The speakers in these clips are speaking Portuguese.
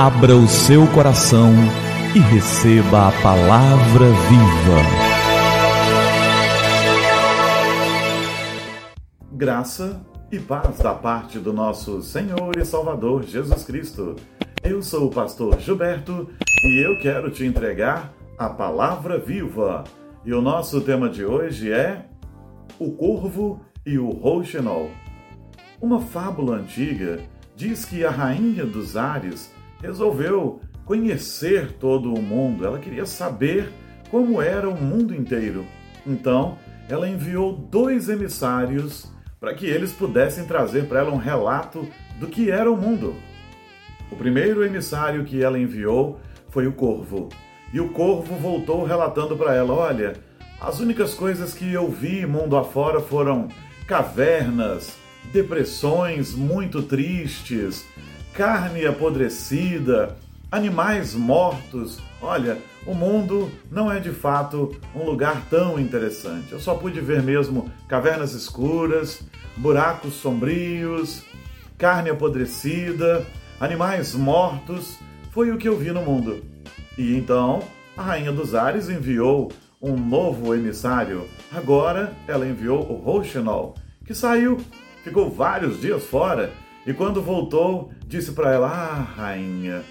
Abra o seu coração e receba a palavra viva. Graça e paz da parte do nosso Senhor e Salvador Jesus Cristo. Eu sou o pastor Gilberto e eu quero te entregar a palavra viva. E o nosso tema de hoje é o corvo e o rouxinol. Uma fábula antiga diz que a rainha dos ares resolveu conhecer todo o mundo, ela queria saber como era o mundo inteiro. Então, ela enviou dois emissários para que eles pudessem trazer para ela um relato do que era o mundo. O primeiro emissário que ela enviou foi o corvo. E o corvo voltou relatando para ela: Olha, as únicas coisas que eu vi mundo afora foram cavernas, depressões muito tristes, carne apodrecida, animais mortos. Olha, o mundo não é de fato um lugar tão interessante. Eu só pude ver mesmo cavernas escuras, buracos sombrios, carne apodrecida, animais mortos. Foi o que eu vi no mundo. E então a Rainha dos Ares enviou um novo emissário. Agora ela enviou o Rouxinol, que saiu, ficou vários dias fora e quando voltou, disse para ela: Ah, rainha,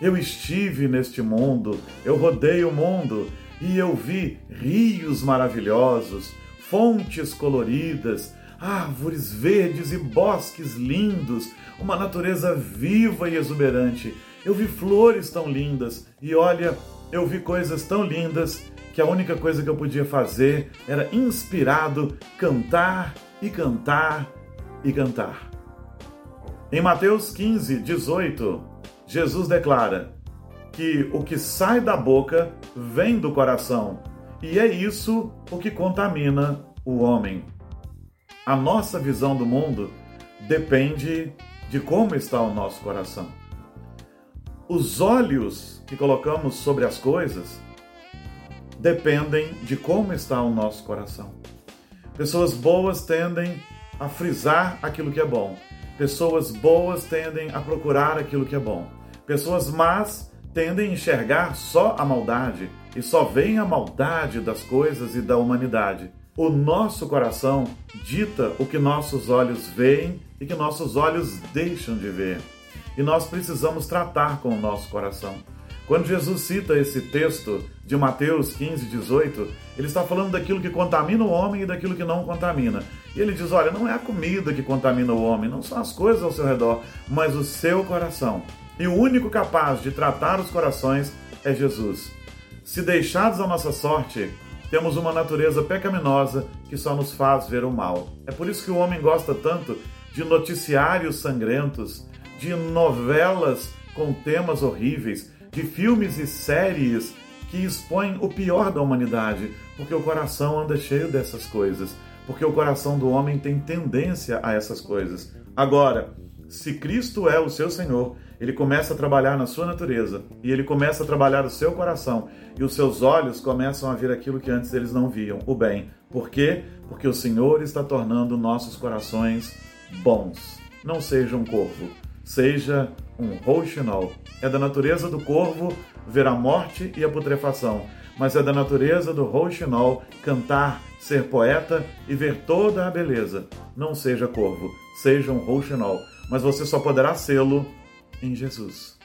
eu estive neste mundo, eu rodei o mundo e eu vi rios maravilhosos, fontes coloridas, árvores verdes e bosques lindos, uma natureza viva e exuberante. Eu vi flores tão lindas e olha, eu vi coisas tão lindas que a única coisa que eu podia fazer era inspirado cantar e cantar e cantar. Em Mateus 15, 18, Jesus declara que o que sai da boca vem do coração, e é isso o que contamina o homem. A nossa visão do mundo depende de como está o nosso coração. Os olhos que colocamos sobre as coisas dependem de como está o nosso coração. Pessoas boas tendem a frisar aquilo que é bom, Pessoas boas tendem a procurar aquilo que é bom. Pessoas más tendem a enxergar só a maldade e só veem a maldade das coisas e da humanidade. O nosso coração dita o que nossos olhos veem e que nossos olhos deixam de ver. E nós precisamos tratar com o nosso coração. Quando Jesus cita esse texto de Mateus 15, 18, ele está falando daquilo que contamina o homem e daquilo que não contamina. E ele diz: olha, não é a comida que contamina o homem, não são as coisas ao seu redor, mas o seu coração. E o único capaz de tratar os corações é Jesus. Se deixados à nossa sorte, temos uma natureza pecaminosa que só nos faz ver o mal. É por isso que o homem gosta tanto de noticiários sangrentos, de novelas com temas horríveis, de filmes e séries que expõem o pior da humanidade, porque o coração anda cheio dessas coisas, porque o coração do homem tem tendência a essas coisas. Agora, se Cristo é o seu Senhor, ele começa a trabalhar na sua natureza e ele começa a trabalhar o seu coração e os seus olhos começam a ver aquilo que antes eles não viam, o bem. Por quê? Porque o Senhor está tornando nossos corações bons. Não seja um corvo, seja um rouxinol. É da natureza do corvo ver a morte e a putrefação, mas é da natureza do rouxinol cantar, ser poeta e ver toda a beleza. Não seja corvo, seja um rouxinol, mas você só poderá sê-lo em Jesus.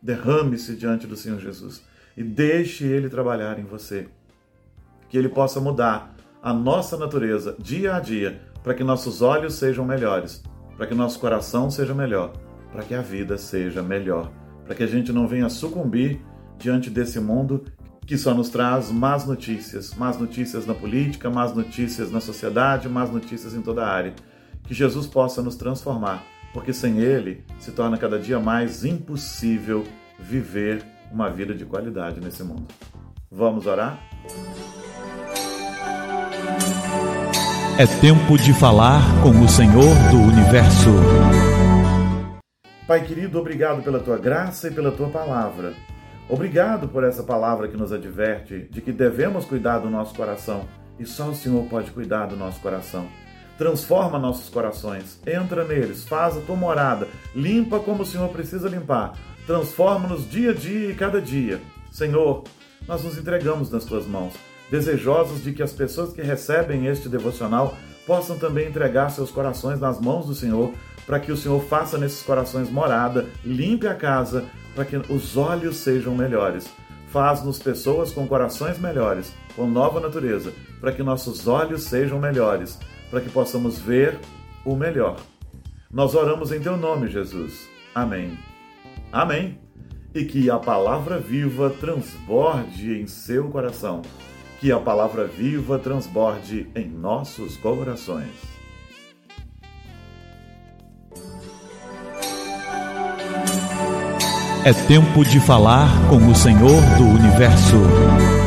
Derrame-se diante do Senhor Jesus e deixe Ele trabalhar em você. Que Ele possa mudar a nossa natureza dia a dia, para que nossos olhos sejam melhores, para que nosso coração seja melhor para que a vida seja melhor, para que a gente não venha sucumbir diante desse mundo que só nos traz más notícias, más notícias na política, más notícias na sociedade, más notícias em toda a área. Que Jesus possa nos transformar, porque sem Ele se torna cada dia mais impossível viver uma vida de qualidade nesse mundo. Vamos orar? É tempo de falar com o Senhor do Universo. Pai querido, obrigado pela tua graça e pela tua palavra. Obrigado por essa palavra que nos adverte de que devemos cuidar do nosso coração e só o Senhor pode cuidar do nosso coração. Transforma nossos corações, entra neles, faz a tua morada, limpa como o Senhor precisa limpar, Transforma-nos dia a dia e cada dia. Senhor, nós nos entregamos nas tuas mãos, desejosos de que as pessoas que recebem este devocional possam também entregar seus corações nas mãos do Senhor, para que o Senhor faça nesses corações morada, limpe a casa, para que os olhos sejam melhores. Faz-nos pessoas com corações melhores, com nova natureza, para que nossos olhos sejam melhores, para que possamos ver o melhor. Nós oramos em teu nome, Jesus. Amém. Amém. E que a palavra viva transborde em seu coração. Que a palavra viva transborde em nossos corações. É tempo de falar com o Senhor do universo.